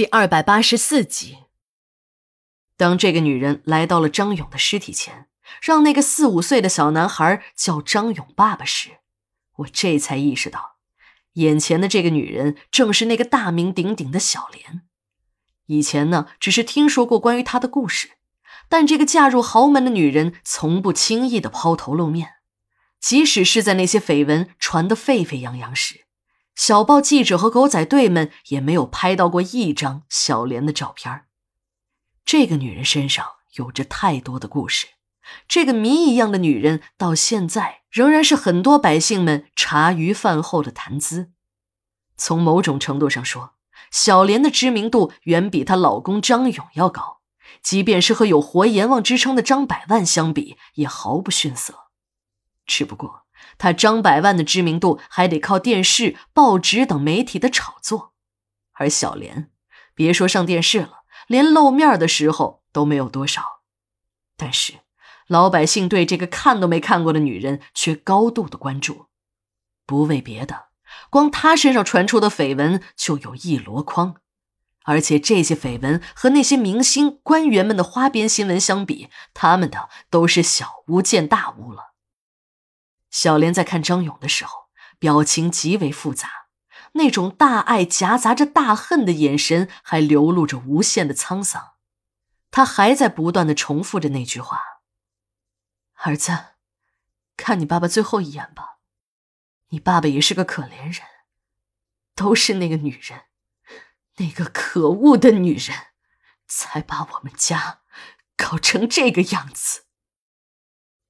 第二百八十四集。当这个女人来到了张勇的尸体前，让那个四五岁的小男孩叫张勇爸爸时，我这才意识到，眼前的这个女人正是那个大名鼎鼎的小莲。以前呢，只是听说过关于她的故事，但这个嫁入豪门的女人从不轻易的抛头露面，即使是在那些绯闻传得沸沸扬扬时。小报记者和狗仔队们也没有拍到过一张小莲的照片。这个女人身上有着太多的故事，这个谜一样的女人到现在仍然是很多百姓们茶余饭后的谈资。从某种程度上说，小莲的知名度远比她老公张勇要高，即便是和有“活阎王”之称的张百万相比，也毫不逊色。只不过。他张百万的知名度还得靠电视、报纸等媒体的炒作，而小莲，别说上电视了，连露面的时候都没有多少。但是，老百姓对这个看都没看过的女人却高度的关注，不为别的，光她身上传出的绯闻就有一箩筐，而且这些绯闻和那些明星、官员们的花边新闻相比，他们的都是小巫见大巫了。小莲在看张勇的时候，表情极为复杂，那种大爱夹杂着大恨的眼神，还流露着无限的沧桑。他还在不断的重复着那句话：“儿子，看你爸爸最后一眼吧，你爸爸也是个可怜人，都是那个女人，那个可恶的女人，才把我们家搞成这个样子。”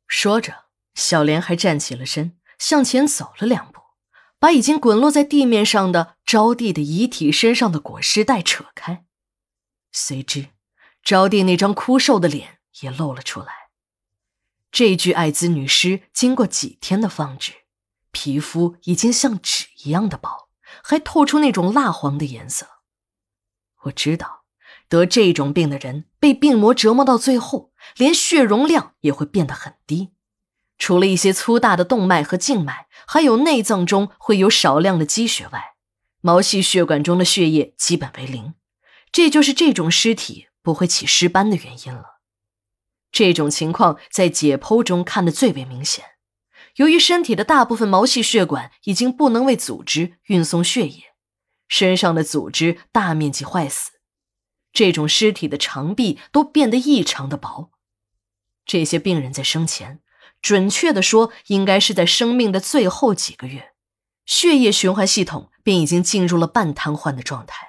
说着。小莲还站起了身，向前走了两步，把已经滚落在地面上的招娣的遗体身上的裹尸袋扯开，随之，招娣那张枯瘦的脸也露了出来。这具艾滋女尸经过几天的放置，皮肤已经像纸一样的薄，还透出那种蜡黄的颜色。我知道，得这种病的人被病魔折磨到最后，连血容量也会变得很低。除了一些粗大的动脉和静脉，还有内脏中会有少量的积血外，毛细血管中的血液基本为零。这就是这种尸体不会起尸斑的原因了。这种情况在解剖中看得最为明显。由于身体的大部分毛细血管已经不能为组织运送血液，身上的组织大面积坏死，这种尸体的肠壁都变得异常的薄。这些病人在生前。准确的说，应该是在生命的最后几个月，血液循环系统便已经进入了半瘫痪的状态。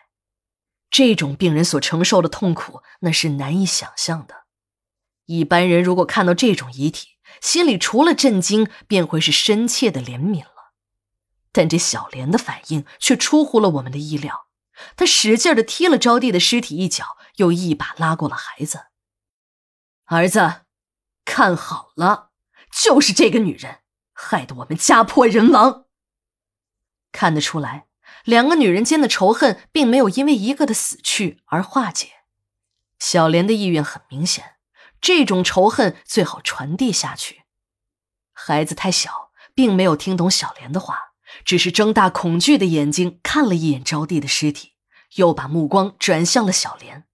这种病人所承受的痛苦，那是难以想象的。一般人如果看到这种遗体，心里除了震惊，便会是深切的怜悯了。但这小莲的反应却出乎了我们的意料，她使劲的踢了招娣的尸体一脚，又一把拉过了孩子。儿子，看好了。就是这个女人，害得我们家破人亡。看得出来，两个女人间的仇恨并没有因为一个的死去而化解。小莲的意愿很明显，这种仇恨最好传递下去。孩子太小，并没有听懂小莲的话，只是睁大恐惧的眼睛看了一眼招娣的尸体，又把目光转向了小莲。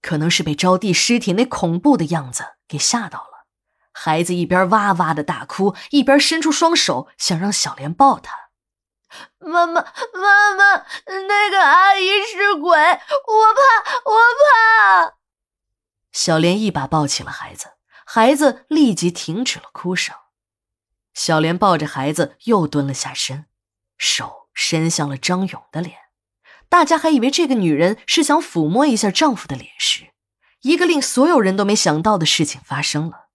可能是被招娣尸体那恐怖的样子给吓到了。孩子一边哇哇的大哭，一边伸出双手想让小莲抱他。妈妈，妈妈，那个阿姨是鬼，我怕，我怕。小莲一把抱起了孩子，孩子立即停止了哭声。小莲抱着孩子又蹲了下身，手伸向了张勇的脸。大家还以为这个女人是想抚摸一下丈夫的脸时，一个令所有人都没想到的事情发生了。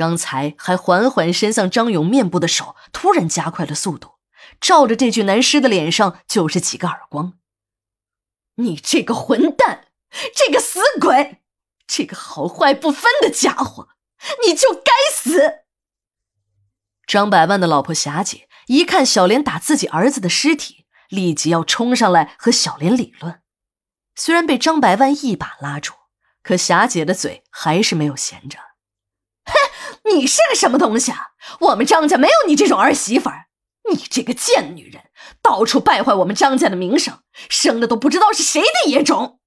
刚才还缓缓伸向张勇面部的手，突然加快了速度，照着这具男尸的脸上就是几个耳光。你这个混蛋，这个死鬼，这个好坏不分的家伙，你就该死！张百万的老婆霞姐一看小莲打自己儿子的尸体，立即要冲上来和小莲理论。虽然被张百万一把拉住，可霞姐的嘴还是没有闲着。你是个什么东西啊？我们张家没有你这种儿媳妇儿，你这个贱女人，到处败坏我们张家的名声，生的都不知道是谁的野种。